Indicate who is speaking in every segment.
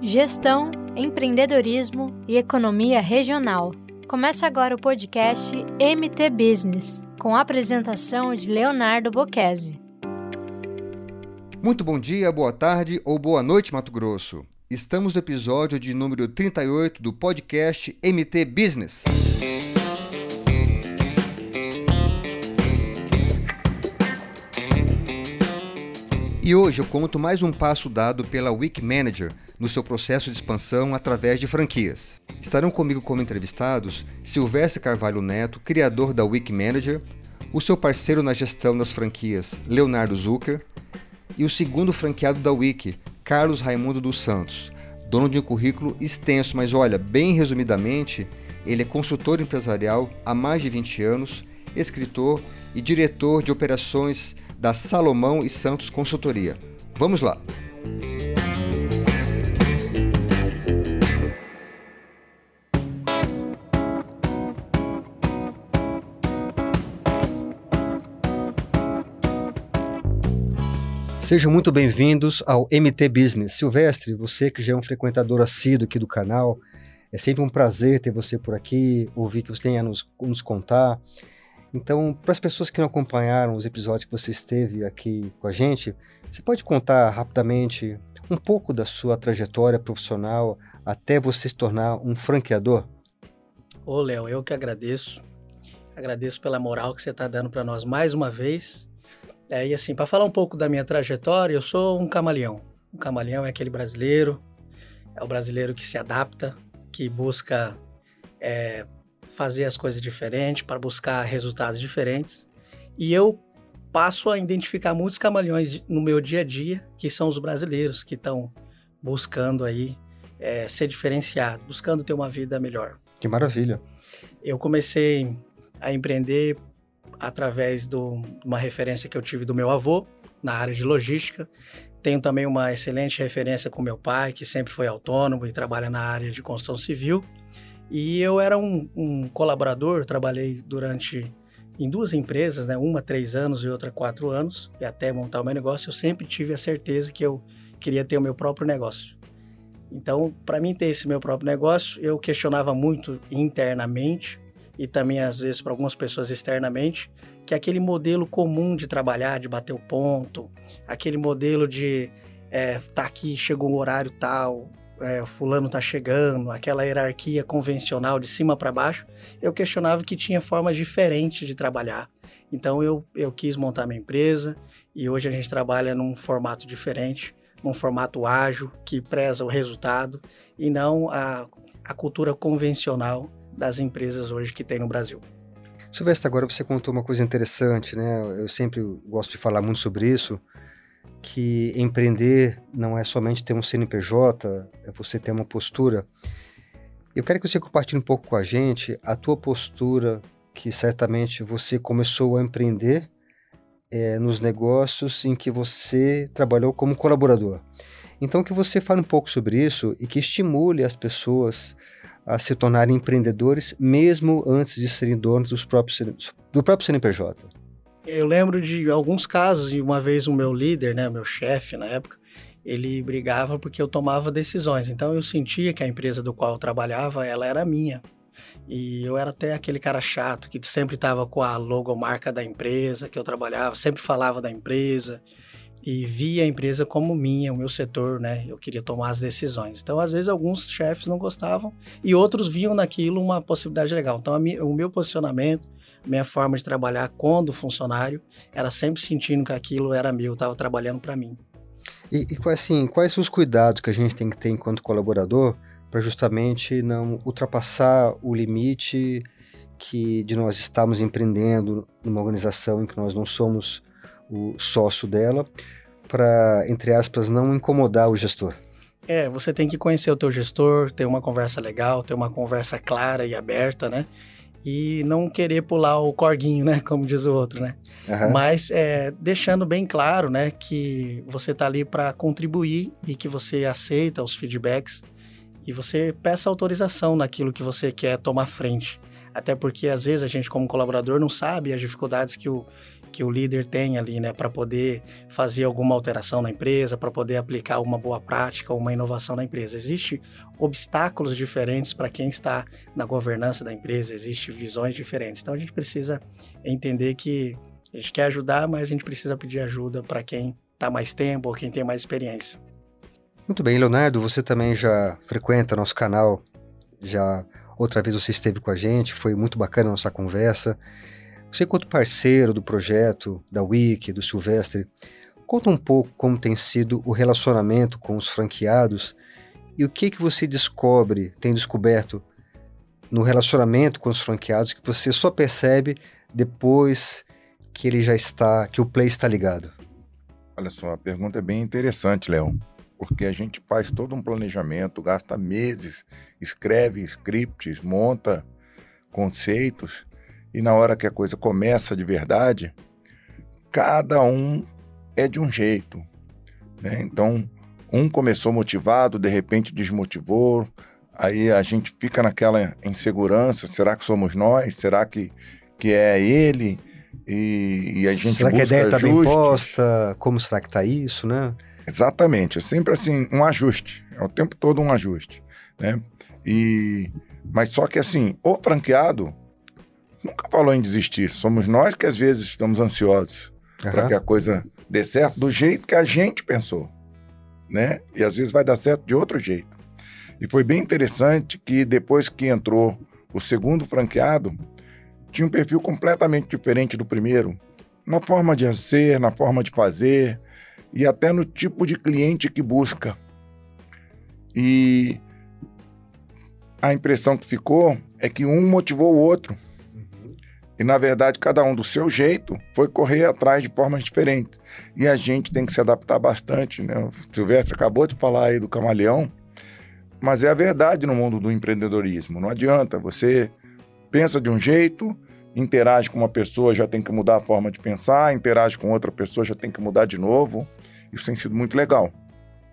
Speaker 1: gestão, empreendedorismo e economia regional. Começa agora o podcast MT Business, com a apresentação de Leonardo Bocchese.
Speaker 2: Muito bom dia, boa tarde ou boa noite, Mato Grosso. Estamos no episódio de número 38 do podcast MT Business. E hoje eu conto mais um passo dado pela Week Manager no seu processo de expansão através de franquias. Estarão comigo como entrevistados Silvestre Carvalho Neto, criador da Week Manager, o seu parceiro na gestão das franquias, Leonardo Zucker, e o segundo franqueado da Wiki, Carlos Raimundo dos Santos, dono de um currículo extenso, mas olha, bem resumidamente, ele é consultor empresarial há mais de 20 anos, escritor e diretor de operações da Salomão e Santos Consultoria. Vamos lá! Sejam muito bem-vindos ao MT Business. Silvestre, você que já é um frequentador assíduo aqui do canal, é sempre um prazer ter você por aqui, ouvir que você tenha a nos, nos contar. Então, para as pessoas que não acompanharam os episódios que você esteve aqui com a gente, você pode contar rapidamente um pouco da sua trajetória profissional até você se tornar um franqueador?
Speaker 3: Ô, Léo, eu que agradeço. Agradeço pela moral que você está dando para nós mais uma vez. É, e assim, para falar um pouco da minha trajetória, eu sou um camaleão. Um camaleão é aquele brasileiro, é o brasileiro que se adapta, que busca é, fazer as coisas diferentes, para buscar resultados diferentes. E eu passo a identificar muitos camaleões no meu dia a dia, que são os brasileiros que estão buscando aí é, ser diferenciado, buscando ter uma vida melhor.
Speaker 2: Que maravilha!
Speaker 3: Eu comecei a empreender através de uma referência que eu tive do meu avô na área de logística. Tenho também uma excelente referência com meu pai, que sempre foi autônomo e trabalha na área de construção civil. E eu era um, um colaborador, trabalhei durante em duas empresas, né? Uma três anos e outra quatro anos, e até montar o meu negócio, eu sempre tive a certeza que eu queria ter o meu próprio negócio. Então, para mim ter esse meu próprio negócio, eu questionava muito internamente e também às vezes para algumas pessoas externamente, que aquele modelo comum de trabalhar, de bater o ponto, aquele modelo de é, tá aqui, chegou o horário tal, é, fulano tá chegando, aquela hierarquia convencional de cima para baixo, eu questionava que tinha formas diferentes de trabalhar. Então eu, eu quis montar minha empresa e hoje a gente trabalha num formato diferente, num formato ágil que preza o resultado e não a, a cultura convencional das empresas hoje que tem no Brasil.
Speaker 2: Silvestre, agora você contou uma coisa interessante, né? Eu sempre gosto de falar muito sobre isso que empreender não é somente ter um CNPJ, é você ter uma postura. Eu quero que você compartilhe um pouco com a gente a tua postura, que certamente você começou a empreender é, nos negócios em que você trabalhou como colaborador. Então, que você fale um pouco sobre isso e que estimule as pessoas a se tornarem empreendedores, mesmo antes de serem donos dos próprios, do próprio CNPJ.
Speaker 3: Eu lembro de alguns casos, e uma vez o meu líder, né, meu chefe na época, ele brigava porque eu tomava decisões. Então eu sentia que a empresa do qual eu trabalhava, ela era minha. E eu era até aquele cara chato que sempre estava com a logomarca da empresa que eu trabalhava, sempre falava da empresa e via a empresa como minha, o meu setor, né? Eu queria tomar as decisões. Então, às vezes, alguns chefes não gostavam e outros viam naquilo uma possibilidade legal. Então, o meu posicionamento, minha forma de trabalhar quando funcionário era sempre sentindo que aquilo era meu, estava trabalhando para mim.
Speaker 2: E, e assim, quais são os cuidados que a gente tem que ter enquanto colaborador para justamente não ultrapassar o limite que de nós estamos empreendendo numa organização em que nós não somos o sócio dela, para entre aspas não incomodar o gestor?
Speaker 3: É, você tem que conhecer o teu gestor, ter uma conversa legal, ter uma conversa clara e aberta, né? E não querer pular o corguinho, né? Como diz o outro, né? Uhum. Mas é, deixando bem claro, né? Que você está ali para contribuir e que você aceita os feedbacks e você peça autorização naquilo que você quer tomar frente. Até porque às vezes a gente como colaborador não sabe as dificuldades que o que o líder tem ali, né, para poder fazer alguma alteração na empresa, para poder aplicar uma boa prática uma inovação na empresa. Existem obstáculos diferentes para quem está na governança da empresa, existem visões diferentes. Então a gente precisa entender que a gente quer ajudar, mas a gente precisa pedir ajuda para quem está mais tempo ou quem tem mais experiência.
Speaker 2: Muito bem, Leonardo, você também já frequenta nosso canal, já outra vez você esteve com a gente, foi muito bacana a nossa conversa. Você, enquanto parceiro do projeto, da Wiki, do Silvestre, conta um pouco como tem sido o relacionamento com os franqueados e o que que você descobre, tem descoberto no relacionamento com os franqueados que você só percebe depois que ele já está, que o play está ligado.
Speaker 4: Olha só, a pergunta é bem interessante, Léo porque a gente faz todo um planejamento, gasta meses, escreve scripts, monta conceitos, e na hora que a coisa começa de verdade, cada um é de um jeito. Né? Então, um começou motivado, de repente desmotivou, aí a gente fica naquela insegurança: será que somos nós? Será que, que é ele? E, e a gente
Speaker 2: será que a ideia está bem posta? Como será que está isso, né?
Speaker 4: Exatamente, é sempre assim, um ajuste, é o tempo todo um ajuste, né? E, mas só que assim, o franqueado nunca falou em desistir, somos nós que às vezes estamos ansiosos uhum. para que a coisa dê certo do jeito que a gente pensou, né? E às vezes vai dar certo de outro jeito. E foi bem interessante que depois que entrou o segundo franqueado, tinha um perfil completamente diferente do primeiro, na forma de ser, na forma de fazer, e até no tipo de cliente que busca. E a impressão que ficou é que um motivou o outro. E na verdade, cada um do seu jeito foi correr atrás de formas diferentes. E a gente tem que se adaptar bastante, né? O Silvestre acabou de falar aí do camaleão, mas é a verdade no mundo do empreendedorismo. Não adianta, você pensa de um jeito, interage com uma pessoa, já tem que mudar a forma de pensar, interage com outra pessoa, já tem que mudar de novo. Isso tem sido muito legal.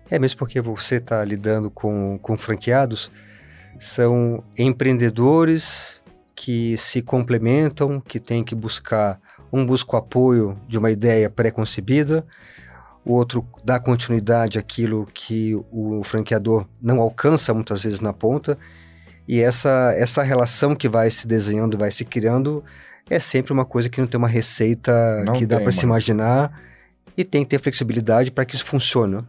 Speaker 2: É mesmo porque você está lidando com, com franqueados, são empreendedores que se complementam, que têm que buscar, um busca o apoio de uma ideia pré-concebida, o outro dá continuidade àquilo que o franqueador não alcança muitas vezes na ponta, e essa, essa relação que vai se desenhando, vai se criando, é sempre uma coisa que não tem uma receita não que dá para se imaginar e tem que ter flexibilidade para que isso funcione.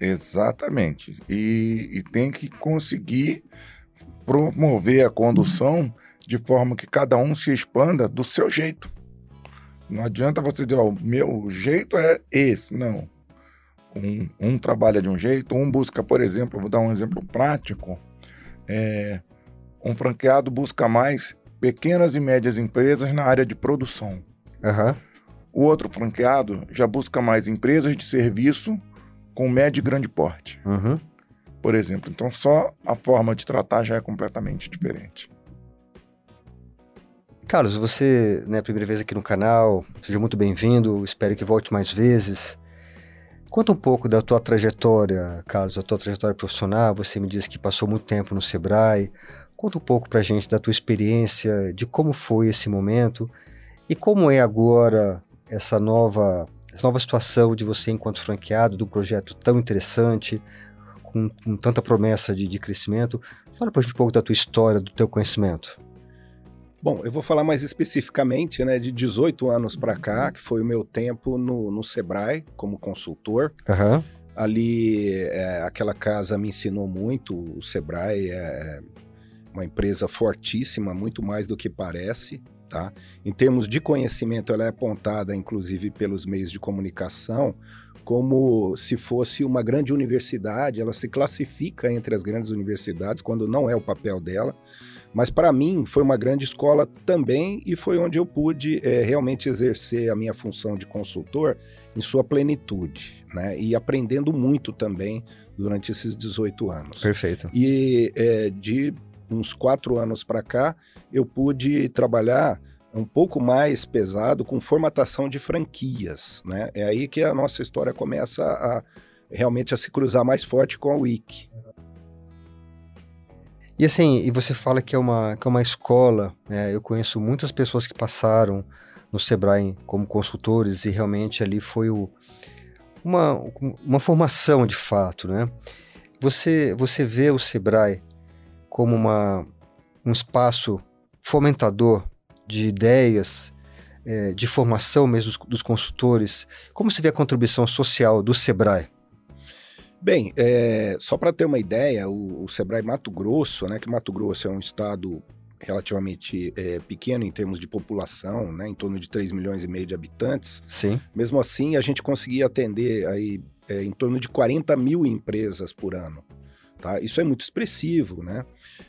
Speaker 4: Exatamente. E, e, tem que conseguir promover a condução de forma que cada um se expanda do seu jeito. Não adianta você dizer, o meu jeito é esse. Não. Um, um, trabalha de um jeito, um busca, por exemplo, vou dar um exemplo prático. É, um franqueado busca mais pequenas e médias empresas na área de produção.
Speaker 2: Uhum.
Speaker 4: O outro franqueado já busca mais empresas de serviço com médio e grande porte.
Speaker 2: Uhum.
Speaker 4: Por exemplo, então só a forma de tratar já é completamente diferente.
Speaker 2: Carlos, você, né, primeira vez aqui no canal, seja muito bem-vindo, espero que volte mais vezes. Conta um pouco da tua trajetória, Carlos, da tua trajetória profissional. Você me disse que passou muito tempo no Sebrae. Conta um pouco pra gente da tua experiência, de como foi esse momento e como é agora essa nova, essa nova situação de você enquanto franqueado de um projeto tão interessante, com, com tanta promessa de, de crescimento. Fala pra gente um pouco da tua história, do teu conhecimento.
Speaker 5: Bom, eu vou falar mais especificamente, né, de 18 anos para cá, que foi o meu tempo no, no Sebrae como consultor.
Speaker 2: Uhum.
Speaker 5: Ali, é, aquela casa me ensinou muito. O Sebrae é uma empresa fortíssima, muito mais do que parece. Tá? Em termos de conhecimento, ela é apontada, inclusive, pelos meios de comunicação como se fosse uma grande universidade. Ela se classifica entre as grandes universidades, quando não é o papel dela. Mas para mim foi uma grande escola também e foi onde eu pude é, realmente exercer a minha função de consultor em sua plenitude, né? E aprendendo muito também durante esses 18 anos.
Speaker 2: Perfeito.
Speaker 5: E é, de uns quatro anos para cá, eu pude trabalhar um pouco mais pesado com formatação de franquias, né? É aí que a nossa história começa a realmente a se cruzar mais forte com a Wiki.
Speaker 2: E assim, e você fala que é uma, que é uma escola, né? eu conheço muitas pessoas que passaram no Sebrae como consultores e realmente ali foi o, uma, uma formação de fato, né? Você, você vê o Sebrae como uma, um espaço fomentador de ideias, é, de formação mesmo dos, dos, consultores? Como se vê a contribuição social do Sebrae?
Speaker 5: Bem, é, só para ter uma ideia, o, o, Sebrae Mato Grosso, né, que Mato Grosso é um estado relativamente é, pequeno em termos de população, né, em torno de 3 milhões e meio de habitantes.
Speaker 2: Sim.
Speaker 5: Mesmo assim, a gente conseguia atender aí é, em torno de 40 mil empresas por ano. Tá? Isso é muito expressivo, né?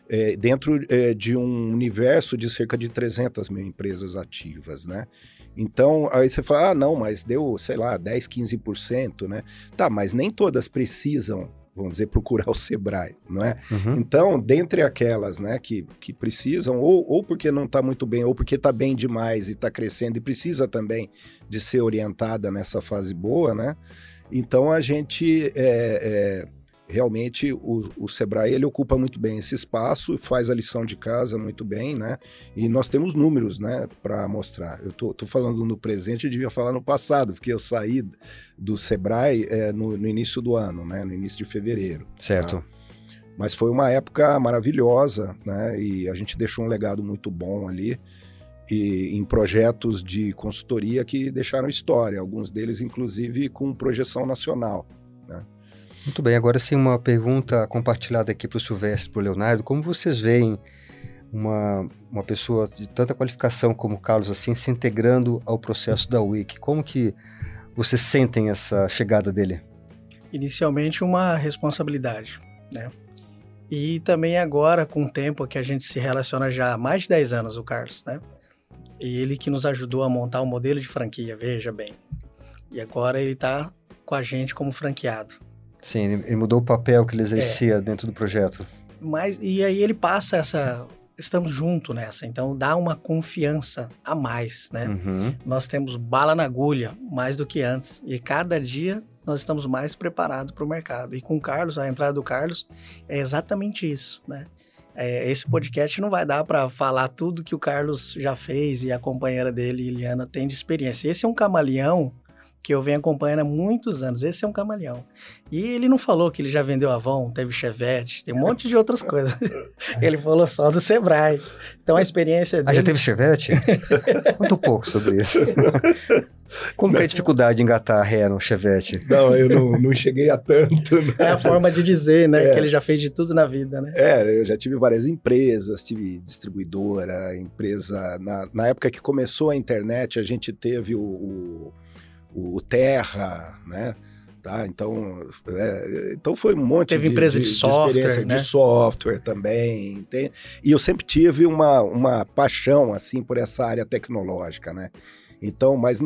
Speaker 5: É, dentro é, de um universo de cerca de 300 mil empresas ativas, né? Então, aí você fala, ah, não, mas deu, sei lá, 10, 15%, né? Tá, mas nem todas precisam, vamos dizer, procurar o Sebrae, não é? Uhum. Então, dentre aquelas, né, que, que precisam, ou, ou porque não está muito bem, ou porque está bem demais e está crescendo e precisa também de ser orientada nessa fase boa, né? Então, a gente... É, é, realmente o, o Sebrae ele ocupa muito bem esse espaço, faz a lição de casa muito bem, né? E nós temos números, né, para mostrar. Eu tô, tô, falando no presente, eu devia falar no passado, porque eu saí do Sebrae é, no, no, início do ano, né, no início de fevereiro.
Speaker 2: Tá? Certo.
Speaker 5: Tá? Mas foi uma época maravilhosa, né? E a gente deixou um legado muito bom ali. E, em projetos de consultoria que deixaram história, alguns deles, inclusive, com projeção nacional.
Speaker 2: Muito bem, agora sim uma pergunta compartilhada aqui para o Silvestre e para o Leonardo. Como vocês veem uma, uma pessoa de tanta qualificação como o Carlos assim se integrando ao processo da Wiki? Como que vocês sentem essa chegada dele?
Speaker 3: Inicialmente uma responsabilidade, né? E também agora, com o tempo que a gente se relaciona já há mais de 10 anos, o Carlos, né? E ele que nos ajudou a montar o um modelo de franquia, veja bem. E agora ele está com a gente como franqueado.
Speaker 2: Sim, ele mudou o papel que ele exercia é. dentro do projeto.
Speaker 3: Mas, e aí ele passa essa. Estamos juntos nessa, então dá uma confiança a mais, né? Uhum. Nós temos bala na agulha mais do que antes. E cada dia nós estamos mais preparados para o mercado. E com o Carlos, a entrada do Carlos é exatamente isso, né? É, esse podcast não vai dar para falar tudo que o Carlos já fez e a companheira dele, Eliana, tem de experiência. Esse é um camaleão que eu venho acompanhando há muitos anos. Esse é um camaleão. E ele não falou que ele já vendeu Avon, teve Chevette, tem um monte de outras coisas. ele falou só do Sebrae. Então a experiência dele...
Speaker 2: Ah, já teve Chevette? Conta um pouco sobre isso. Como que é a dificuldade de engatar ré no Chevette?
Speaker 5: Não, eu não, não cheguei a tanto. Né?
Speaker 3: É a forma de dizer, né? É. Que ele já fez de tudo na vida, né?
Speaker 5: É, eu já tive várias empresas, tive distribuidora, empresa... Na, na época que começou a internet, a gente teve o, o o Terra, né? Tá, então, é, então foi um monte
Speaker 3: Teve
Speaker 5: de,
Speaker 3: empresa de, de software,
Speaker 5: né? de software também. Tem, e eu sempre tive uma, uma paixão assim por essa área tecnológica, né? Então, mas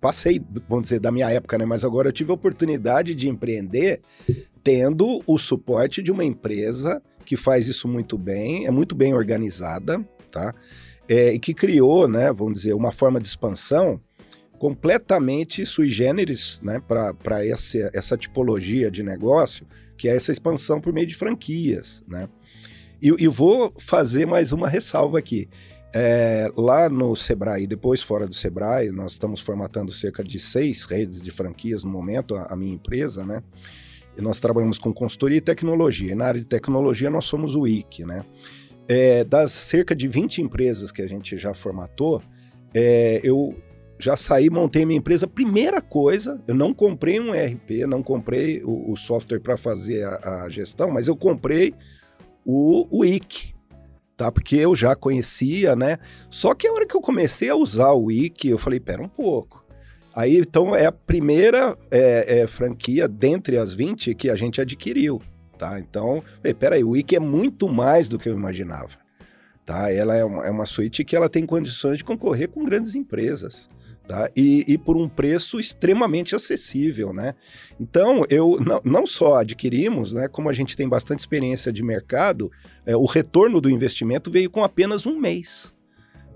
Speaker 5: passei, vamos dizer, da minha época, né? Mas agora eu tive a oportunidade de empreender tendo o suporte de uma empresa que faz isso muito bem, é muito bem organizada, tá? É, e que criou, né, vamos dizer, uma forma de expansão completamente sui generis né, para essa, essa tipologia de negócio, que é essa expansão por meio de franquias. Né? E, e vou fazer mais uma ressalva aqui. É, lá no Sebrae, depois fora do Sebrae, nós estamos formatando cerca de seis redes de franquias no momento, a, a minha empresa, né? E nós trabalhamos com consultoria e tecnologia. E na área de tecnologia, nós somos o IC, né? É, das cerca de 20 empresas que a gente já formatou, é, eu já saí, montei minha empresa. Primeira coisa, eu não comprei um ERP, não comprei o, o software para fazer a, a, gestão, mas eu comprei o, o tá? Porque eu já conhecia, né? Só que a hora que eu comecei a usar o IC, eu falei, pera um pouco. Aí, então, é a primeira é, é, franquia dentre as 20 que a gente adquiriu, tá? Então, peraí, o IC é muito mais do que eu imaginava. Tá? Ela é uma, é uma suíte que ela tem condições de concorrer com grandes empresas. Tá? E, e, por um preço extremamente acessível, né? Então, eu não, não só adquirimos, né? Como a gente tem bastante experiência de mercado, é, o retorno do investimento veio com apenas um mês.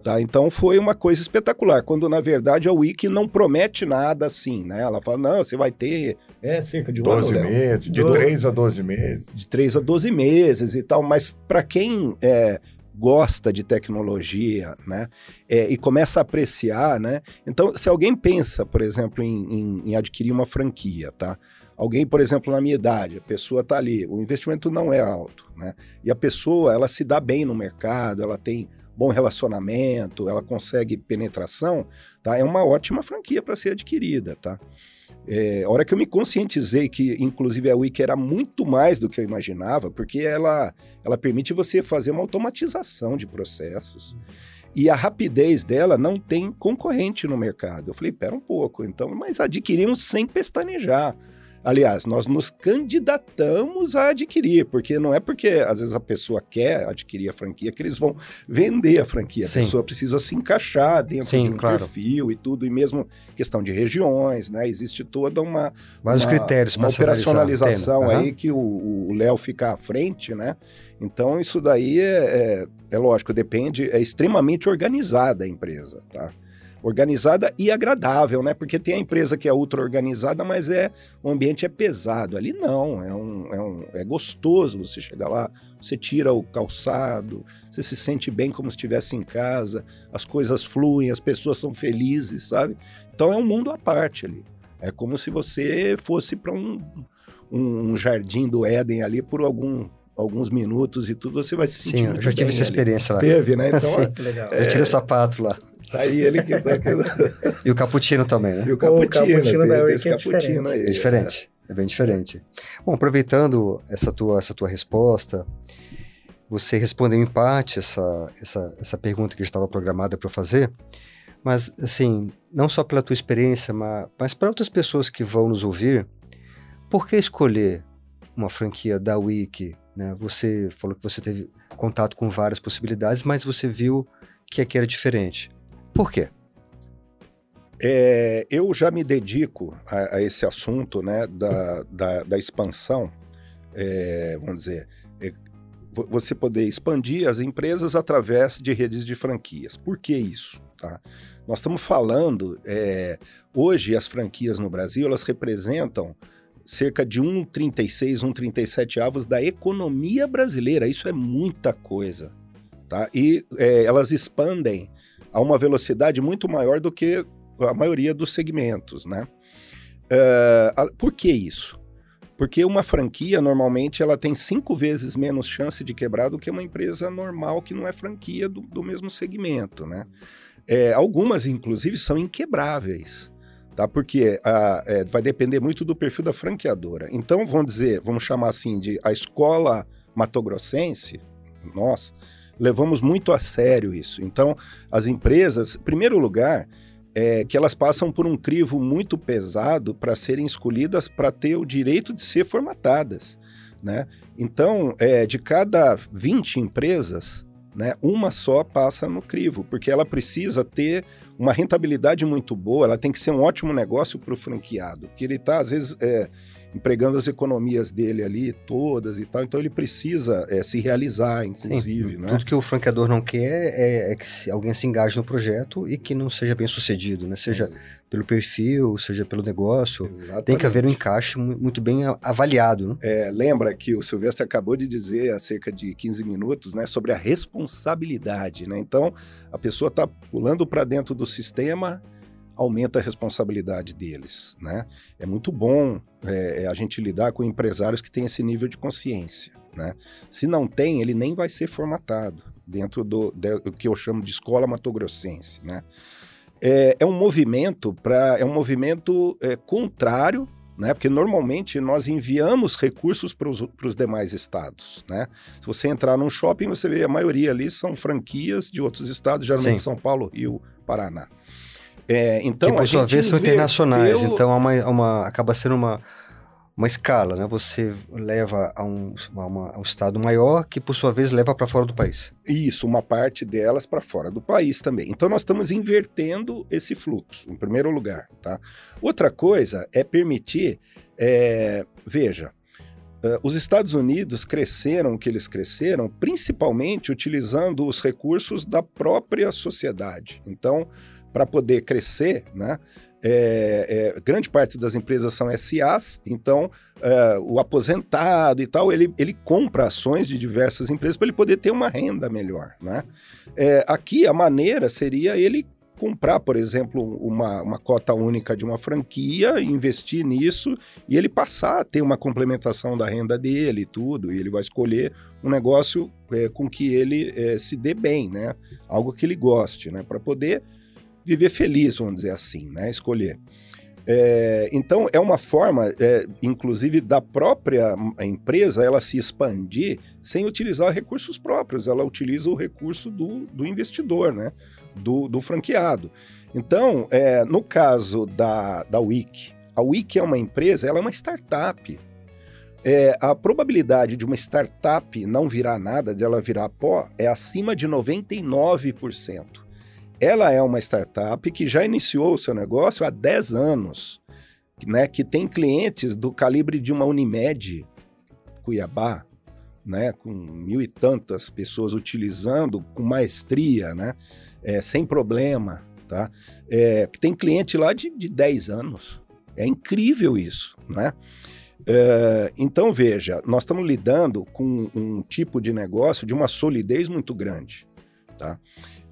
Speaker 5: Tá? Então foi uma coisa espetacular, quando na verdade a Wiki não promete nada assim, né? Ela fala, não, você vai ter é, cerca de
Speaker 4: 12 ano, meses, de 3 a 12 meses.
Speaker 5: De 3 a 12 meses e tal, mas para quem é, gosta de tecnologia, né? É, e começa a apreciar, né? Então, se alguém pensa, por exemplo, em, em, em adquirir uma franquia, tá? Alguém, por exemplo, na minha idade, a pessoa está ali, o investimento não é alto, né? E a pessoa, ela se dá bem no mercado, ela tem bom relacionamento, ela consegue penetração, tá? É uma ótima franquia para ser adquirida, tá? É, a hora que eu me conscientizei que, inclusive, a Wiki era muito mais do que eu imaginava, porque ela, ela permite você fazer uma automatização de processos. E a rapidez dela não tem concorrente no mercado. Eu falei, pera um pouco, então, mas adquirimos sem pestanejar. Aliás, nós nos candidatamos a adquirir, porque não é porque às vezes a pessoa quer adquirir a franquia que eles vão vender a franquia. A Sim. pessoa precisa se encaixar dentro Sim, de um claro. perfil e tudo, e mesmo questão de regiões, né? Existe toda uma.
Speaker 2: Vários
Speaker 5: uma,
Speaker 2: critérios
Speaker 5: para operacionalização uhum. aí que o Léo fica à frente, né? Então, isso daí é, é, é lógico, depende, é extremamente organizada a empresa, tá? Organizada e agradável, né? Porque tem a empresa que é ultra organizada, mas é o ambiente é pesado. Ali não, é, um, é, um, é gostoso você chegar lá, você tira o calçado, você se sente bem como se estivesse em casa, as coisas fluem, as pessoas são felizes, sabe? Então é um mundo à parte ali. É como se você fosse para um, um jardim do Éden ali por algum alguns minutos e tudo, você vai se sentir. Sim,
Speaker 2: eu já tive essa experiência
Speaker 5: ali. lá. Teve, né? Então,
Speaker 2: Sim, legal. Eu tirei o sapato lá.
Speaker 5: Tá aí ele que tá
Speaker 2: E o cappuccino também, né?
Speaker 5: E o cappuccino, o cappuccino da Rick é diferente.
Speaker 2: Aí, é diferente. É bem diferente. Bom, aproveitando essa tua, essa tua resposta, você respondeu em parte essa, essa, essa pergunta que estava programada para fazer, mas, assim, não só pela tua experiência, mas, mas para outras pessoas que vão nos ouvir, por que escolher uma franquia da Wiki? Né? Você falou que você teve contato com várias possibilidades, mas você viu que aqui era diferente. Por quê?
Speaker 5: É, eu já me dedico a, a esse assunto né, da, da, da expansão, é, vamos dizer, é, você poder expandir as empresas através de redes de franquias. Por que isso? Tá? Nós estamos falando, é, hoje as franquias no Brasil, elas representam cerca de 1,36, 1,37 avos da economia brasileira. Isso é muita coisa. Tá? E é, elas expandem a uma velocidade muito maior do que a maioria dos segmentos, né? Uh, por que isso? Porque uma franquia, normalmente, ela tem cinco vezes menos chance de quebrar do que uma empresa normal que não é franquia do, do mesmo segmento, né? É, algumas, inclusive, são inquebráveis, tá? Porque a, é, vai depender muito do perfil da franqueadora. Então, vamos dizer, vamos chamar assim de a escola matogrossense, nós, levamos muito a sério isso. Então, as empresas, em primeiro lugar, é que elas passam por um crivo muito pesado para serem escolhidas para ter o direito de ser formatadas. Né? Então, é, de cada 20 empresas, né, uma só passa no crivo, porque ela precisa ter uma rentabilidade muito boa, ela tem que ser um ótimo negócio para o franqueado, que ele está, às vezes, é, empregando as economias dele ali todas e tal. Então ele precisa é, se realizar, inclusive. Sim,
Speaker 2: né? Tudo que o franqueador não quer é, é, que alguém se engaje no projeto e que não seja bem sucedido, né? Seja pelo perfil, seja pelo negócio. Exatamente. Tem que haver um encaixe muito bem avaliado. Né?
Speaker 5: É, lembra que o Silvestre acabou de dizer há cerca de 15 minutos né, sobre a responsabilidade. Né? Então a pessoa está pulando para dentro do sistema aumenta a responsabilidade deles, né? É muito bom é, é, a gente lidar com empresários que têm esse nível de consciência, né? Se não tem, ele nem vai ser formatado dentro do, do que eu chamo de escola matogrossense, né? É, é um movimento para é um movimento é, contrário né? Porque normalmente nós enviamos recursos para os demais estados, né? Se você entrar num shopping, você vê a maioria ali são franquias de outros estados, geralmente Sim. São Paulo, Rio, Paraná.
Speaker 2: É, então, que por sua vez são internacionais, então é uma, é uma, acaba sendo uma, uma escala, né? Você leva a um, uma, a um estado maior que, por sua vez, leva para fora do país.
Speaker 5: Isso, uma parte delas para fora do país também. Então, nós estamos invertendo esse fluxo, em primeiro lugar, tá? Outra coisa é permitir, é, veja, Uh, os Estados Unidos cresceram o que eles cresceram, principalmente utilizando os recursos da própria sociedade. Então, para poder crescer, né, é, é, grande parte das empresas são SAs, então é, o aposentado e tal, ele, ele compra ações de diversas empresas para ele poder ter uma renda melhor. Né? É, aqui a maneira seria ele comprar, por exemplo, uma, uma cota única de uma franquia, investir nisso e ele passar a ter uma complementação da renda dele e tudo, e ele vai escolher um negócio é, com que ele é, se dê bem, né? Algo que ele goste, né? Para poder viver feliz, vamos dizer assim, né? Escolher. É, então, é uma forma, é, inclusive, da própria empresa ela se expandir sem utilizar recursos próprios, ela utiliza o recurso do, do investidor, né? do, do franqueado. Então, é, no caso da, da Wiki, a Wiki é uma empresa, ela é uma startup. É, a probabilidade de uma startup não virar nada, de ela virar pó, é acima de 99%. Ela é uma startup que já iniciou o seu negócio há 10 anos, né, que tem clientes do calibre de uma Unimed, Cuiabá, né, com mil e tantas pessoas utilizando com maestria, né? é, sem problema, tá? É, tem cliente lá de, de 10 anos. É incrível isso, né? É, então, veja, nós estamos lidando com um tipo de negócio de uma solidez muito grande, tá?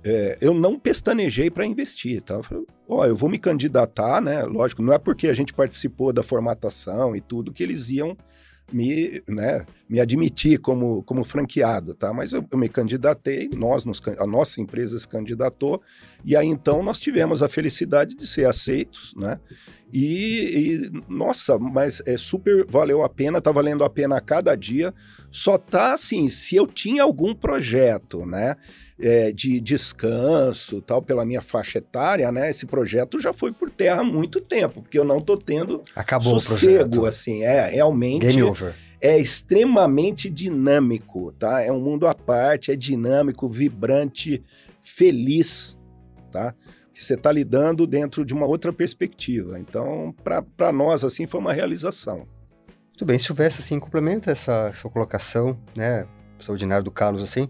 Speaker 5: É, eu não pestanejei para investir, tá? Eu, falei, ó, eu vou me candidatar, né? Lógico, não é porque a gente participou da formatação e tudo que eles iam me, né, me admitir como, como franqueado, tá? Mas eu, eu me candidatei, nós nos, a nossa empresa se candidatou, e aí então nós tivemos a felicidade de ser aceitos, né? E, e, nossa, mas é super valeu a pena, tá valendo a pena a cada dia. Só tá assim, se eu tinha algum projeto, né, é, de descanso, tal, pela minha faixa etária, né, esse projeto já foi por terra há muito tempo, porque eu não tô tendo
Speaker 2: Acabou
Speaker 5: sossego,
Speaker 2: o projeto.
Speaker 5: assim, é realmente
Speaker 2: Game over.
Speaker 5: é extremamente dinâmico, tá? É um mundo à parte, é dinâmico, vibrante, feliz, tá? que você está lidando dentro de uma outra perspectiva. Então, para nós, assim, foi uma realização.
Speaker 2: Muito bem, Silvestre, assim, complementa essa sua colocação, né, extraordinário do Carlos, assim,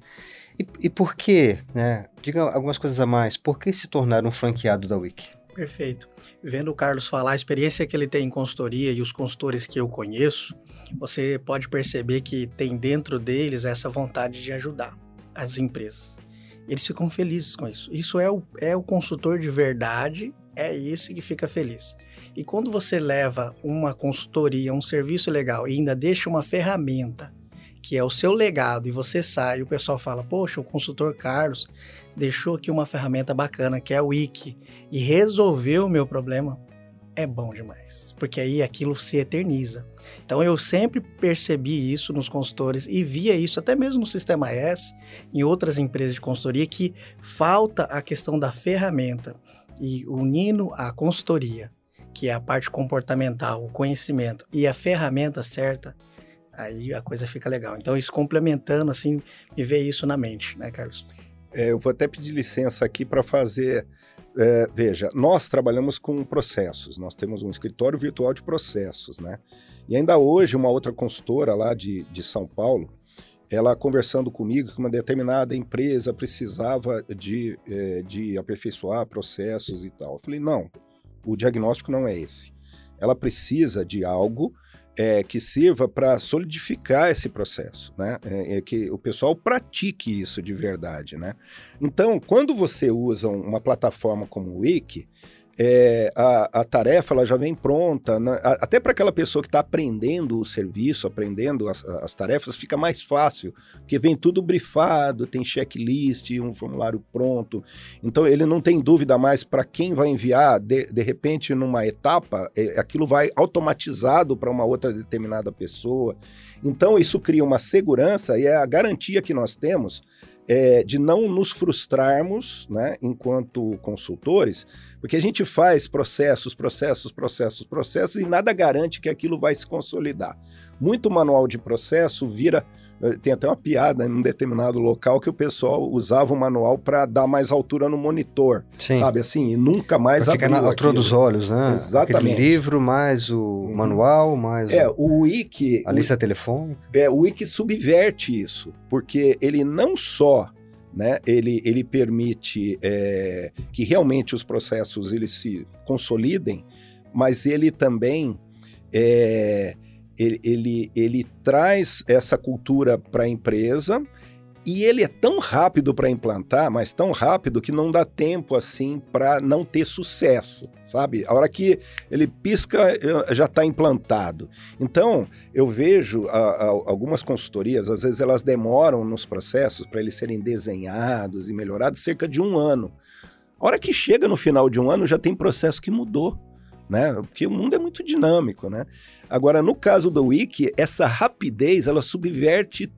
Speaker 2: e, e por que, né, diga algumas coisas a mais, por que se tornar um franqueado da Wiki?
Speaker 3: Perfeito. Vendo o Carlos falar, a experiência que ele tem em consultoria e os consultores que eu conheço, você pode perceber que tem dentro deles essa vontade de ajudar as empresas eles ficam felizes com isso. Isso é o, é o consultor de verdade, é esse que fica feliz. E quando você leva uma consultoria, um serviço legal e ainda deixa uma ferramenta que é o seu legado e você sai o pessoal fala: Poxa, o consultor Carlos deixou aqui uma ferramenta bacana que é o Wiki e resolveu o meu problema é bom demais, porque aí aquilo se eterniza. Então eu sempre percebi isso nos consultores e via isso até mesmo no Sistema S, em outras empresas de consultoria, que falta a questão da ferramenta e unindo a consultoria, que é a parte comportamental, o conhecimento e a ferramenta certa, aí a coisa fica legal. Então isso complementando assim, me vê isso na mente, né, Carlos?
Speaker 5: É, eu vou até pedir licença aqui para fazer é, veja, nós trabalhamos com processos, nós temos um escritório virtual de processos, né? E ainda hoje, uma outra consultora lá de, de São Paulo, ela conversando comigo que uma determinada empresa precisava de, é, de aperfeiçoar processos e tal. Eu falei, não, o diagnóstico não é esse. Ela precisa de algo é, que sirva para solidificar esse processo, né? É, que o pessoal pratique isso de verdade, né? Então, quando você usa uma plataforma como o Wiki, é, a, a, tarefa ela já vem pronta, né? até para aquela pessoa que está aprendendo o serviço, aprendendo as, as, tarefas, fica mais fácil, porque vem tudo brifado, tem checklist, um formulário pronto. Então ele não tem dúvida mais para quem vai enviar, de, de repente, numa etapa, é, aquilo vai automatizado para uma outra determinada pessoa. Então isso cria uma segurança e é a garantia que nós temos é, de não nos frustrarmos, né, enquanto consultores, porque a gente faz processos, processos, processos, processos e nada garante que aquilo vai se consolidar. Muito manual de processo vira Tem até uma piada em um determinado local que o pessoal usava o manual para dar mais altura no monitor, Sim. sabe assim? E nunca mais
Speaker 2: pra ficar na altura dos olhos, né?
Speaker 5: Exatamente.
Speaker 2: Aquele livro, mais o uhum. manual, mais
Speaker 5: é, o, Wiki...
Speaker 2: A lista o, telefônica.
Speaker 5: É, o Wiki subverte isso, porque ele não só né, ele, ele permite é, que realmente os processos eles se consolidem, mas ele também é, ele, ele, ele traz essa cultura para a empresa e ele é tão rápido para implantar, mas tão rápido que não dá tempo assim para não ter sucesso, sabe? A hora que ele pisca, já está implantado. Então, eu vejo a, a, algumas consultorias, às vezes elas demoram nos processos para eles serem desenhados e melhorados cerca de um ano. A hora que chega no final de um ano, já tem processo que mudou né? Porque o mundo é muito dinâmico, né? Agora, no caso do Wiki, essa rapidez, ela subverte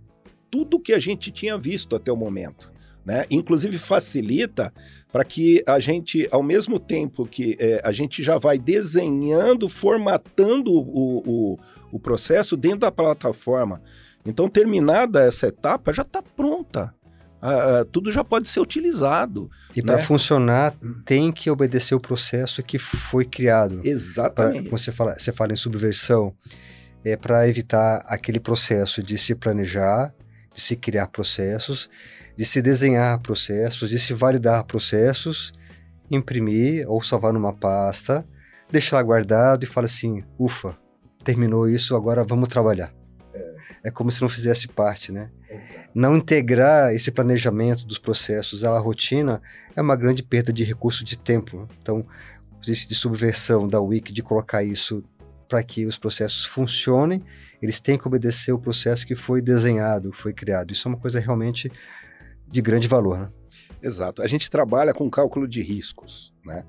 Speaker 5: tudo que a gente tinha visto até o momento. Né? Inclusive facilita para que a gente, ao mesmo tempo que é, a gente já vai desenhando, formatando o, o, o processo dentro da plataforma. Então, terminada essa etapa, já está pronta. Uh, tudo já pode ser utilizado.
Speaker 2: E né? para funcionar, tem que obedecer o processo que foi criado.
Speaker 5: Exatamente.
Speaker 2: Pra, você, fala, você fala em subversão, é para evitar aquele processo de se planejar, de se criar processos, de se desenhar processos, de se validar processos, imprimir ou salvar numa pasta, deixar guardado e falar assim: ufa, terminou isso, agora vamos trabalhar. É, é como se não fizesse parte, né? Não integrar esse planejamento dos processos à rotina é uma grande perda de recurso de tempo. Então, existe de subversão da Wiki de colocar isso para que os processos funcionem, eles têm que obedecer o processo que foi desenhado, foi criado. Isso é uma coisa realmente de grande valor. Né?
Speaker 5: Exato. A gente trabalha com cálculo de riscos, né?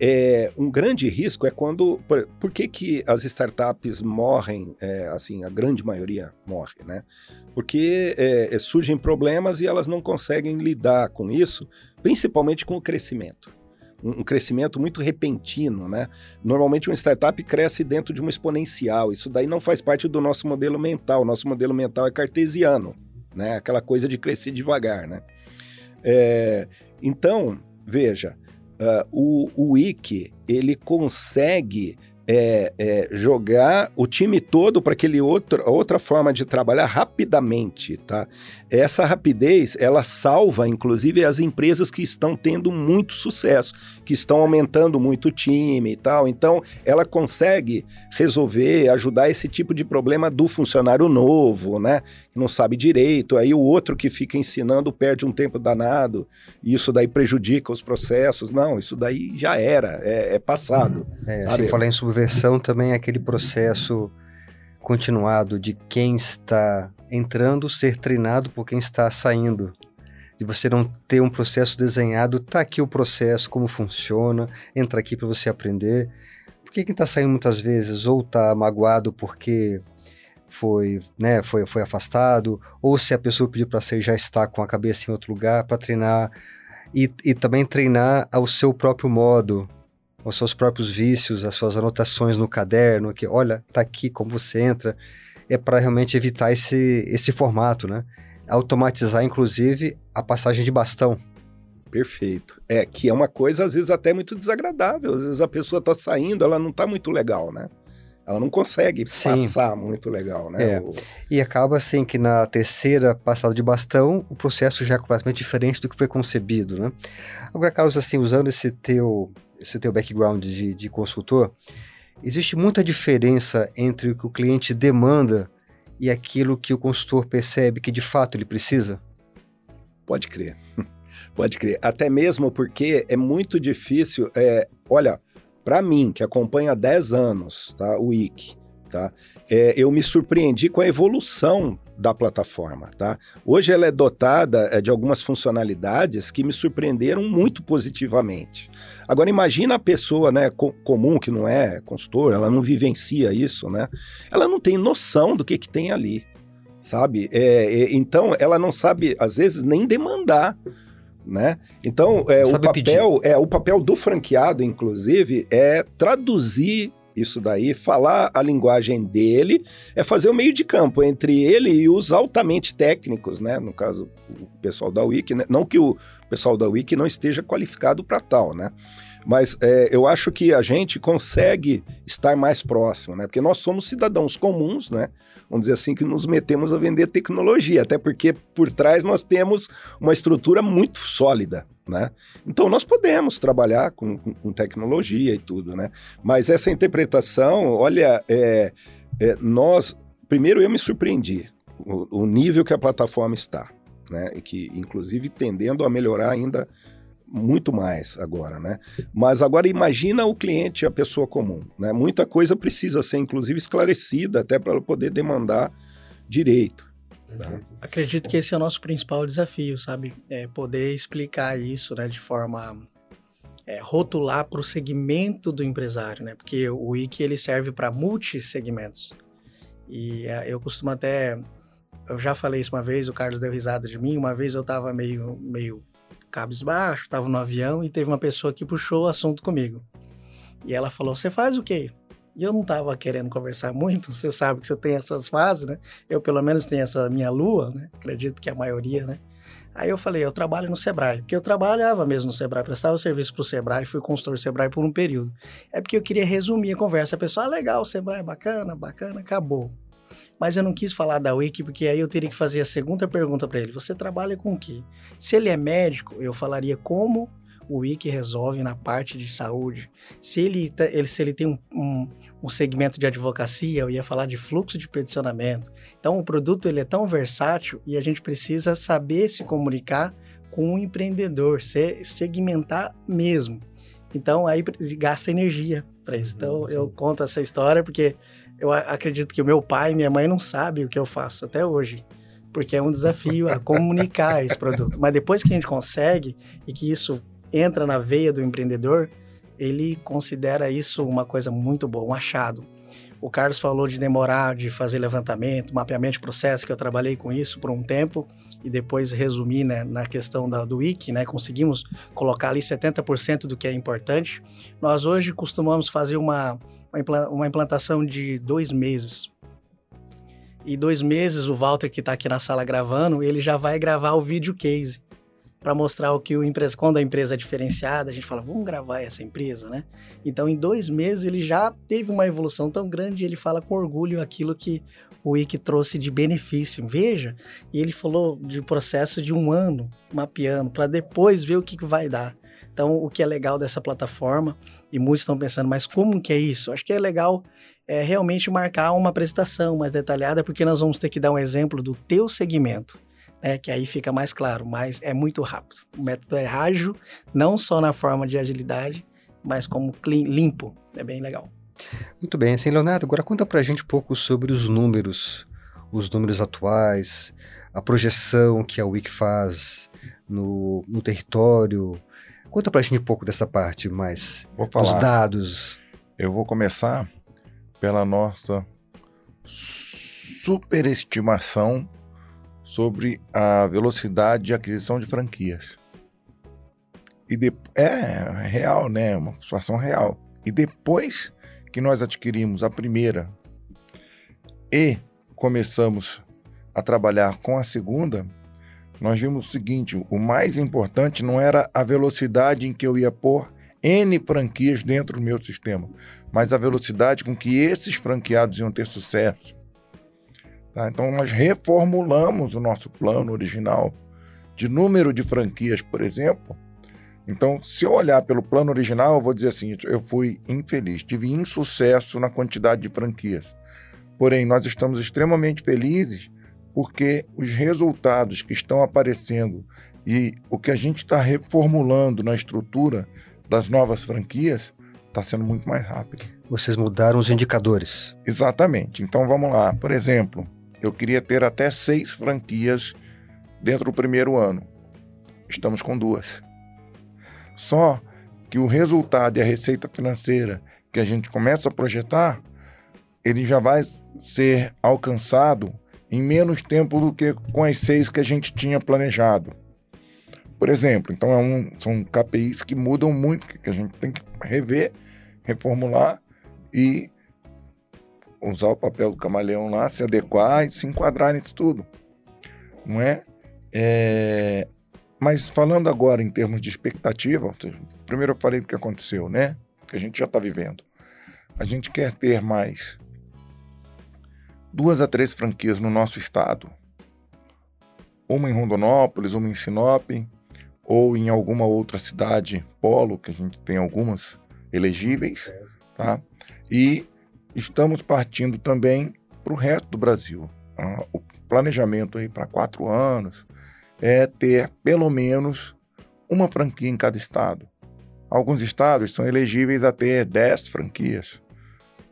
Speaker 5: É, um grande risco é quando. Por, por que, que as startups morrem, é, assim, a grande maioria morre, né? Porque é, é, surgem problemas e elas não conseguem lidar com isso, principalmente com o crescimento. Um, um crescimento muito repentino, né? Normalmente uma startup cresce dentro de uma exponencial. Isso daí não faz parte do nosso modelo mental. Nosso modelo mental é cartesiano, né? Aquela coisa de crescer devagar, né? É, então, veja, uh, o, o Wiki ele consegue é, é, jogar o time todo para aquele outro outra forma de trabalhar rapidamente, tá? Essa rapidez ela salva, inclusive, as empresas que estão tendo muito sucesso, que estão aumentando muito o time e tal. Então, ela consegue resolver, ajudar esse tipo de problema do funcionário novo, né? Que não sabe direito. Aí o outro que fica ensinando perde um tempo danado. E isso daí prejudica os processos. Não, isso daí já era, é, é passado.
Speaker 2: É, sabe? Assim, falar em conversão também é aquele processo continuado de quem está entrando ser treinado por quem está saindo. De você não ter um processo desenhado, tá aqui o processo, como funciona, entra aqui para você aprender. Porque quem está saindo muitas vezes ou está magoado porque foi, né, foi, foi afastado, ou se a pessoa pediu para sair já está com a cabeça em outro lugar para treinar e, e também treinar ao seu próprio modo, os seus próprios vícios, as suas anotações no caderno, que olha, tá aqui como você entra, é para realmente evitar esse, esse formato, né? Automatizar, inclusive, a passagem de bastão.
Speaker 5: Perfeito. É, que é uma coisa, às vezes, até muito desagradável. Às vezes a pessoa está saindo, ela não está muito legal, né? Ela não consegue Sim. passar muito legal, né?
Speaker 2: É. O... E acaba assim que na terceira passada de bastão, o processo já é completamente diferente do que foi concebido, né? Agora, Carlos, assim, usando esse teu esse teu background de, de consultor, existe muita diferença entre o que o cliente demanda e aquilo que o consultor percebe que de fato ele precisa?
Speaker 5: Pode crer. Pode crer. Até mesmo porque é muito difícil. É, olha, para mim, que acompanha há 10 anos tá, o IC, tá, é, eu me surpreendi com a evolução da plataforma, tá? Hoje ela é dotada é, de algumas funcionalidades que me surpreenderam muito positivamente. Agora imagina a pessoa, né, co comum que não é consultor, ela não vivencia isso, né? Ela não tem noção do que que tem ali, sabe? É, é, então ela não sabe às vezes nem demandar. Né? Então, é, o papel é o papel do franqueado, inclusive, é traduzir isso daí, falar a linguagem dele, é fazer o meio de campo entre ele e os altamente técnicos, né? No caso, o pessoal da Wiki, né? não que o pessoal da Wiki não esteja qualificado para tal, né? Mas é, eu acho que a gente consegue estar mais próximo, né? Porque nós somos cidadãos comuns, né? Vamos dizer assim, que nos metemos a vender tecnologia, até porque por trás nós temos uma estrutura muito sólida, né? Então nós podemos trabalhar com, com, com tecnologia e tudo, né? Mas essa interpretação, olha, é, é, nós. Primeiro eu me surpreendi o, o nível que a plataforma está, né? E que, inclusive, tendendo a melhorar ainda muito mais agora, né? Mas agora imagina o cliente, a pessoa comum, né? Muita coisa precisa ser, inclusive, esclarecida até para poder demandar direito.
Speaker 3: Tá? Acredito que esse é o nosso principal desafio, sabe? É poder explicar isso, né, de forma é, rotular para o segmento do empresário, né? Porque o Wiki ele serve para multissegmentos. E é, eu costumo até eu já falei isso uma vez, o Carlos deu risada de mim. Uma vez eu estava meio, meio cabisbaixo, estava no avião e teve uma pessoa que puxou o assunto comigo. E ela falou: Você faz o quê? E eu não estava querendo conversar muito, você sabe que você tem essas fases, né? Eu, pelo menos, tenho essa minha lua, né? Acredito que a maioria, né? Aí eu falei, eu trabalho no Sebrae, porque eu trabalhava mesmo no Sebrae, prestava serviço para o Sebrae, fui consultor do Sebrae por um período. É porque eu queria resumir a conversa. A pessoa, ah, legal, o Sebrae, bacana, bacana, acabou. Mas eu não quis falar da Wiki, porque aí eu teria que fazer a segunda pergunta para ele. Você trabalha com o quê? Se ele é médico, eu falaria como o Wiki resolve na parte de saúde. Se ele, tá, ele, se ele tem um, um, um, segmento de advocacia, eu ia falar de fluxo de peticionamento. Então, o produto ele é tão versátil e a gente precisa saber se comunicar com o empreendedor, se, segmentar mesmo. Então, aí gasta energia para isso. Então, eu conto essa história porque eu acredito que o meu pai e minha mãe não sabem o que eu faço até hoje, porque é um desafio a comunicar esse produto. Mas depois que a gente consegue e que isso entra na veia do empreendedor, ele considera isso uma coisa muito boa, um achado. O Carlos falou de demorar, de fazer levantamento, mapeamento de processo, que eu trabalhei com isso por um tempo e depois resumi né, na questão da, do Wiki, né, conseguimos colocar ali 70% do que é importante. Nós hoje costumamos fazer uma uma implantação de dois meses. E dois meses o Walter, que está aqui na sala gravando, ele já vai gravar o vídeo case para mostrar o que o empresa, quando a empresa é diferenciada, a gente fala, vamos gravar essa empresa, né? Então, em dois meses, ele já teve uma evolução tão grande, ele fala com orgulho aquilo que o Wiki trouxe de benefício. Veja, e ele falou de processo de um ano mapeando, para depois ver o que, que vai dar. Então, o que é legal dessa plataforma, e muitos estão pensando, mas como que é isso? Acho que é legal é, realmente marcar uma apresentação mais detalhada, porque nós vamos ter que dar um exemplo do teu segmento. Né, que aí fica mais claro, mas é muito rápido. O método é ágil, não só na forma de agilidade, mas como clean, limpo. É bem legal.
Speaker 2: Muito bem, assim, Leonardo, agora conta pra gente um pouco sobre os números, os números atuais, a projeção que a Wiki faz no, no território, Conta pra gente um pouco dessa parte mais. Vou falar. Os dados.
Speaker 4: Eu vou começar pela nossa superestimação sobre a velocidade de aquisição de franquias. E de... É real, né? Uma situação real. E depois que nós adquirimos a primeira e começamos a trabalhar com a segunda, nós vimos o seguinte: o mais importante não era a velocidade em que eu ia pôr N franquias dentro do meu sistema, mas a velocidade com que esses franqueados iam ter sucesso. Tá? Então, nós reformulamos o nosso plano original de número de franquias, por exemplo. Então, se eu olhar pelo plano original, eu vou dizer assim: eu fui infeliz, tive insucesso na quantidade de franquias. Porém, nós estamos extremamente felizes porque os resultados que estão aparecendo e o que a gente está reformulando na estrutura das novas franquias está sendo muito mais rápido.
Speaker 2: Vocês mudaram os indicadores.
Speaker 4: Exatamente. Então vamos lá. Por exemplo, eu queria ter até seis franquias dentro do primeiro ano. Estamos com duas. Só que o resultado e a receita financeira que a gente começa a projetar, ele já vai ser alcançado em menos tempo do que com as seis que a gente tinha planejado. Por exemplo, então é um, são KPIs que mudam muito, que a gente tem que rever, reformular, e usar o papel do camaleão lá, se adequar e se enquadrar nisso tudo. Não é? é... Mas falando agora em termos de expectativa, primeiro eu falei do que aconteceu, né? Que a gente já está vivendo. A gente quer ter mais duas a três franquias no nosso estado. Uma em Rondonópolis, uma em Sinop, ou em alguma outra cidade polo, que a gente tem algumas elegíveis, tá? E estamos partindo também para o resto do Brasil. Tá? O planejamento aí para quatro anos é ter pelo menos uma franquia em cada estado. Alguns estados são elegíveis a ter dez franquias,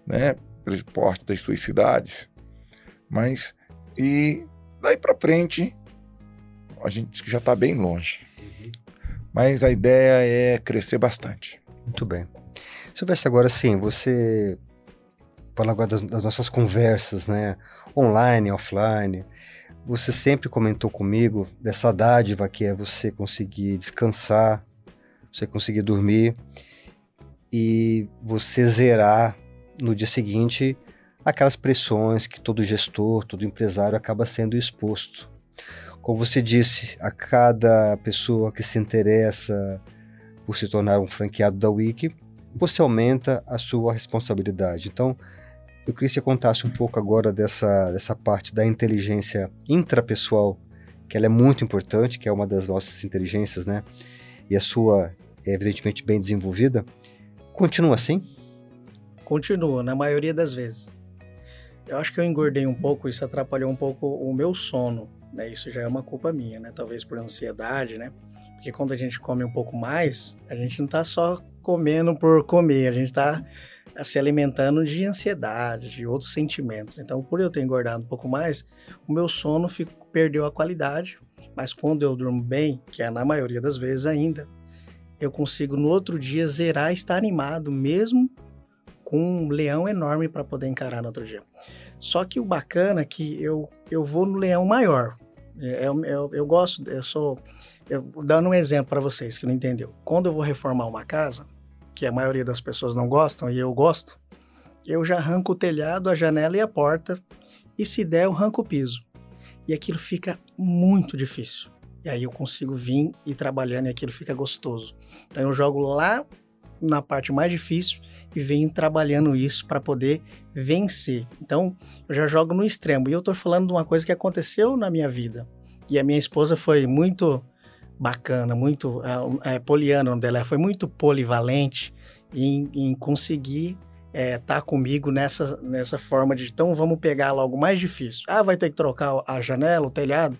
Speaker 4: né? Pelo porte das suas cidades. Mas, e daí para frente, a gente já está bem longe. Mas a ideia é crescer bastante.
Speaker 2: Muito bem. Se houvesse agora sim, você fala agora das, das, nossas conversas, né? Online, offline. Você sempre comentou comigo dessa dádiva que é você conseguir descansar, você conseguir dormir e você zerar no dia seguinte aquelas pressões que todo gestor, todo empresário acaba sendo exposto. Como você disse, a cada pessoa que se interessa por se tornar um franqueado da Wiki, você aumenta a sua responsabilidade. Então, eu queria que você contasse um pouco agora dessa, dessa parte da inteligência intrapessoal, que ela é muito importante, que é uma das nossas inteligências, né? E a sua é evidentemente bem desenvolvida. Continua assim?
Speaker 3: Continua, na maioria das vezes. Eu acho que eu engordei um pouco, isso atrapalhou um pouco o meu sono, né? Isso já é uma culpa minha, né? Talvez por ansiedade, né? Porque quando a gente come um pouco mais, a gente não tá só comendo por comer, a gente tá se alimentando de ansiedade, de outros sentimentos. Então, por eu ter engordado um pouco mais, o meu sono perdeu a qualidade, mas quando eu durmo bem, que é na maioria das vezes ainda, eu consigo no outro dia zerar, estar animado, mesmo com um leão enorme para poder encarar no outro dia. Só que o bacana é que eu, eu vou no leão maior. É, eu, eu, eu gosto, eu sou. Eu, dando um exemplo para vocês que não entendeu. Quando eu vou reformar uma casa, que a maioria das pessoas não gostam e eu gosto, eu já arranco o telhado, a janela e a porta, e se der, eu arranco o piso. E aquilo fica muito difícil. E aí eu consigo vir e trabalhando e aquilo fica gostoso. Então eu jogo lá na parte mais difícil e venho trabalhando isso para poder vencer. Então, eu já jogo no extremo. E eu estou falando de uma coisa que aconteceu na minha vida. E a minha esposa foi muito bacana, muito é, é poliana, o nome dela foi muito polivalente em, em conseguir estar é, tá comigo nessa, nessa forma de então vamos pegar logo mais difícil. Ah, vai ter que trocar a janela, o telhado?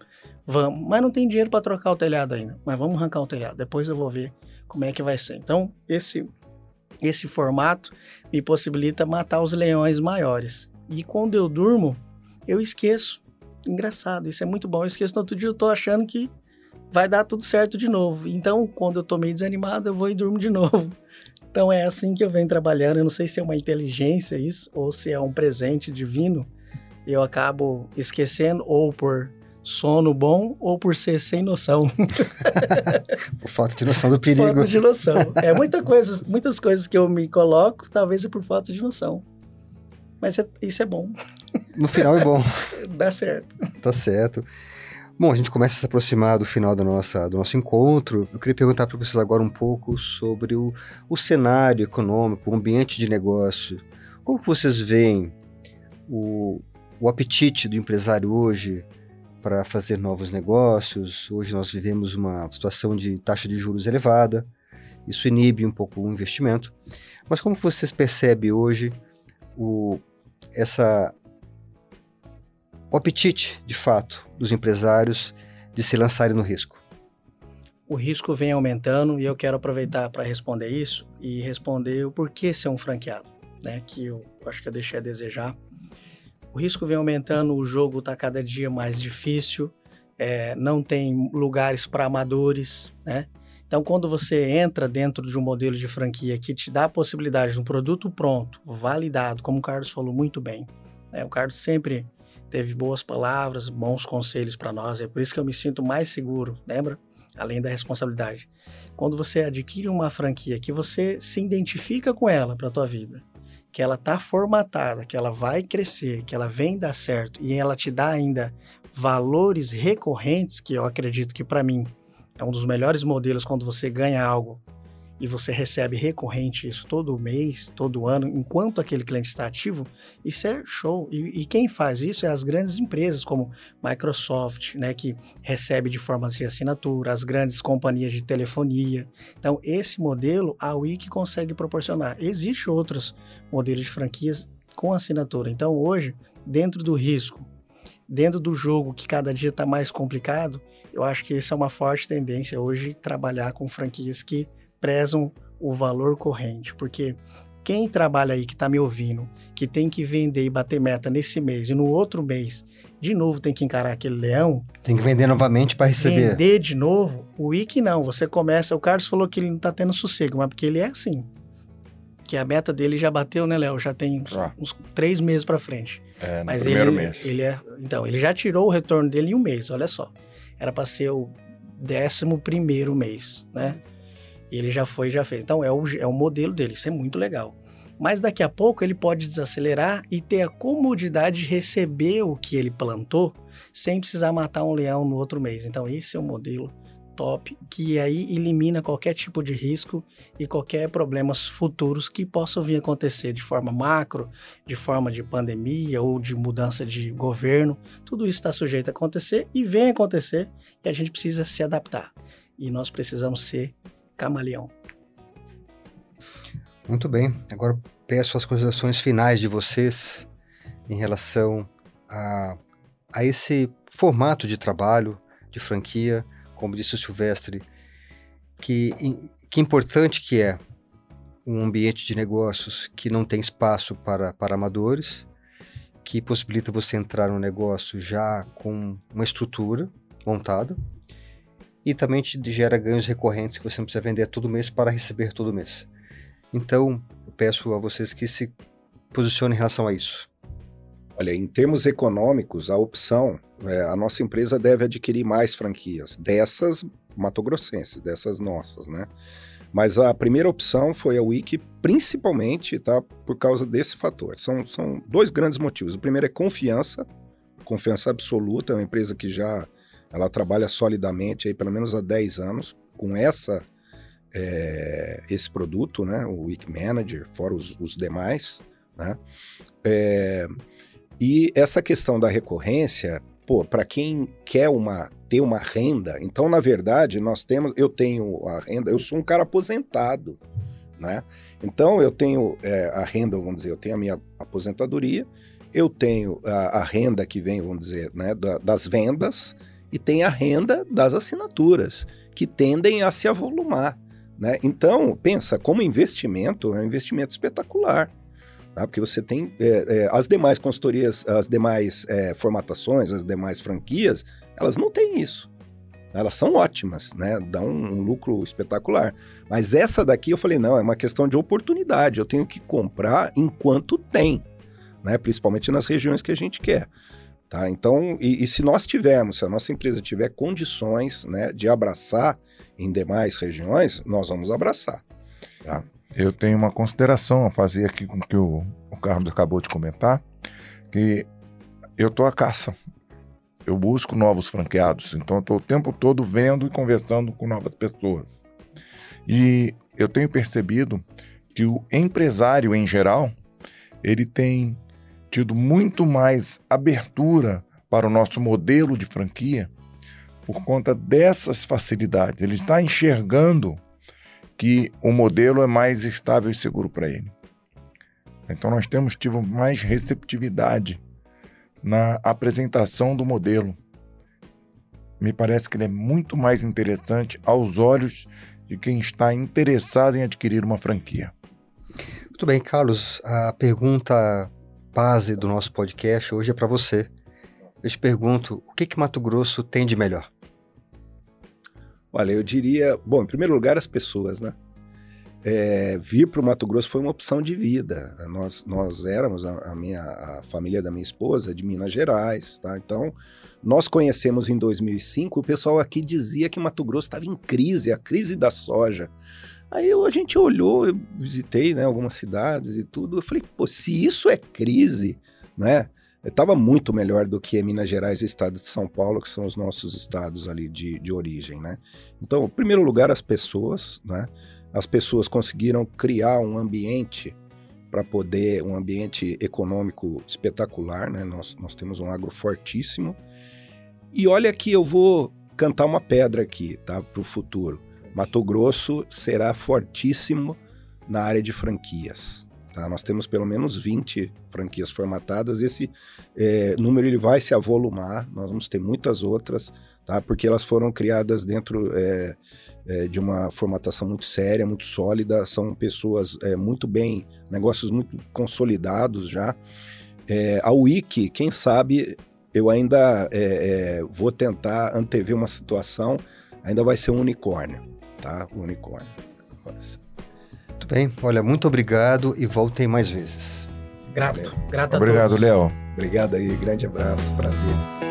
Speaker 3: Vamos, mas não tem dinheiro para trocar o telhado ainda. Mas vamos arrancar o telhado. Depois eu vou ver como é que vai ser. Então, esse, esse formato me possibilita matar os leões maiores. E quando eu durmo, eu esqueço. Engraçado, isso é muito bom. Eu esqueço no outro dia, eu tô achando que vai dar tudo certo de novo. Então, quando eu tô meio desanimado, eu vou e durmo de novo. Então é assim que eu venho trabalhando. Eu não sei se é uma inteligência isso ou se é um presente divino. Eu acabo esquecendo ou por sono bom ou por ser sem noção.
Speaker 2: por falta de noção do perigo.
Speaker 3: Falta de noção. É muita coisa, muitas coisas que eu me coloco, talvez é por falta de noção. Mas é, isso é bom.
Speaker 2: No final é bom.
Speaker 3: Dá certo.
Speaker 2: Tá certo. Bom, a gente começa a se aproximar do final da nossa, do nosso encontro. Eu queria perguntar para vocês agora um pouco sobre o, o cenário econômico, o ambiente de negócio. Como vocês veem o, o apetite do empresário hoje para fazer novos negócios. Hoje nós vivemos uma situação de taxa de juros elevada, isso inibe um pouco o investimento. Mas como vocês percebem hoje o, essa, o apetite, de fato, dos empresários de se lançarem no risco?
Speaker 3: O risco vem aumentando e eu quero aproveitar para responder isso e responder o porquê ser um franqueado, né? Que eu acho que eu deixei a desejar o risco vem aumentando, o jogo está cada dia mais difícil, é, não tem lugares para amadores, né? Então, quando você entra dentro de um modelo de franquia que te dá a possibilidade de um produto pronto, validado, como o Carlos falou muito bem, né? o Carlos sempre teve boas palavras, bons conselhos para nós, é por isso que eu me sinto mais seguro, lembra? Além da responsabilidade. Quando você adquire uma franquia que você se identifica com ela para a tua vida, que ela tá formatada, que ela vai crescer, que ela vem dar certo e ela te dá ainda valores recorrentes, que eu acredito que para mim é um dos melhores modelos quando você ganha algo e você recebe recorrente isso todo mês, todo ano, enquanto aquele cliente está ativo, isso é show. E, e, quem faz isso é as grandes empresas, como Microsoft, né, que recebe de forma de assinatura, as grandes companhias de telefonia. Então, esse modelo a Wiki consegue proporcionar. Existem outros modelos de franquias com assinatura. Então, hoje, dentro do risco, dentro do jogo que cada dia está mais complicado, eu acho que isso é uma forte tendência hoje trabalhar com franquias que prezam o valor corrente, porque quem trabalha aí que está me ouvindo, que tem que vender e bater meta nesse mês e no outro mês, de novo tem que encarar aquele leão.
Speaker 2: Tem que vender novamente para receber.
Speaker 3: Vender de novo, o Wiki não. Você começa. O Carlos falou que ele não está tendo sossego, mas porque ele é assim. Que a meta dele já bateu, né, Léo? Já tem ah. uns três meses para frente.
Speaker 4: É, no mas primeiro
Speaker 3: ele,
Speaker 4: mês.
Speaker 3: Ele é, então, ele já tirou o retorno dele em um mês, olha só. Era para ser o décimo primeiro mês, né? E ele já foi já fez. Então é o, é o modelo dele, isso é muito legal. Mas daqui a pouco ele pode desacelerar e ter a comodidade de receber o que ele plantou sem precisar matar um leão no outro mês. Então esse é o modelo top que aí elimina qualquer tipo de risco e qualquer problemas futuros que possam vir acontecer de forma macro, de forma de pandemia ou de mudança de governo. Tudo isso está sujeito a acontecer e vem acontecer e a gente precisa se adaptar. E nós precisamos ser camaleão.
Speaker 2: Muito bem. Agora peço as considerações finais de vocês em relação a, a esse formato de trabalho, de franquia, como disse o Silvestre, que, que importante que é um ambiente de negócios que não tem espaço para, para amadores, que possibilita você entrar no negócio já com uma estrutura montada, e também te gera ganhos recorrentes que você não precisa vender todo mês para receber todo mês. Então, eu peço a vocês que se posicionem em relação a isso.
Speaker 5: Olha, em termos econômicos, a opção, é, a nossa empresa deve adquirir mais franquias dessas matogrossenses, dessas nossas, né? Mas a primeira opção foi a Wiki, principalmente, tá, por causa desse fator. São, são dois grandes motivos. O primeiro é confiança, confiança absoluta, é uma empresa que já ela trabalha solidamente aí pelo menos há 10 anos com essa é, esse produto, né, o Week Manager, fora os, os demais, né? É, e essa questão da recorrência, pô, para quem quer uma ter uma renda, então na verdade nós temos, eu tenho a renda, eu sou um cara aposentado, né? Então eu tenho é, a renda, vamos dizer, eu tenho a minha aposentadoria, eu tenho a, a renda que vem, vamos dizer, né, da, das vendas e tem a renda das assinaturas, que tendem a se avolumar. Né? Então, pensa, como investimento, é um investimento espetacular. Tá? Porque você tem é, é, as demais consultorias, as demais é, formatações, as demais franquias, elas não têm isso. Elas são ótimas, né? Dão um lucro espetacular. Mas essa daqui eu falei, não, é uma questão de oportunidade. Eu tenho que comprar enquanto tem, né? Principalmente nas regiões que a gente quer. Tá? Então, e, e, se nós tivermos, se a nossa empresa tiver condições né, de abraçar em demais regiões, nós vamos abraçar. Tá?
Speaker 4: Eu tenho uma consideração a fazer aqui com o que o, o Carlos acabou de comentar, que eu estou à caça. Eu busco novos franqueados, então estou o tempo todo vendo e conversando com novas pessoas. E eu tenho percebido que o empresário em geral, ele tem tido muito mais abertura para o nosso modelo de franquia por conta dessas facilidades. Ele está enxergando que o modelo é mais estável e seguro para ele. Então nós temos tido mais receptividade na apresentação do modelo. Me parece que ele é muito mais interessante aos olhos de quem está interessado em adquirir uma franquia.
Speaker 2: Muito bem, Carlos. A pergunta base do nosso podcast hoje é para você. Eu te pergunto, o que que Mato Grosso tem de melhor?
Speaker 5: Olha, eu diria, bom, em primeiro lugar as pessoas, né? É, vir para o Mato Grosso foi uma opção de vida. Nós, nós éramos, a, a, minha a família da minha esposa, de Minas Gerais, tá? Então, nós conhecemos em 2005, o pessoal aqui dizia que Mato Grosso estava em crise, a crise da soja. Aí eu, a gente olhou, eu visitei né, algumas cidades e tudo. Eu falei, pô, se isso é crise, né? Estava muito melhor do que Minas Gerais e Estado de São Paulo, que são os nossos estados ali de, de origem, né? Então, em primeiro lugar, as pessoas, né? As pessoas conseguiram criar um ambiente para poder, um ambiente econômico espetacular, né? Nós, nós temos um agro fortíssimo. E olha que eu vou cantar uma pedra aqui, tá? Para o futuro. Mato Grosso será fortíssimo na área de franquias. Tá? Nós temos pelo menos 20 franquias formatadas. Esse é, número ele vai se avolumar, nós vamos ter muitas outras, tá? porque elas foram criadas dentro é, é, de uma formatação muito séria, muito sólida. São pessoas é, muito bem, negócios muito consolidados já. É, a Wiki, quem sabe, eu ainda é, vou tentar antever uma situação, ainda vai ser um unicórnio, tá? Um unicórnio.
Speaker 2: Muito bem. Olha, muito obrigado e voltem mais vezes.
Speaker 3: Grato.
Speaker 4: Grato a Obrigado, Léo.
Speaker 5: Obrigado aí. Grande abraço. Prazer.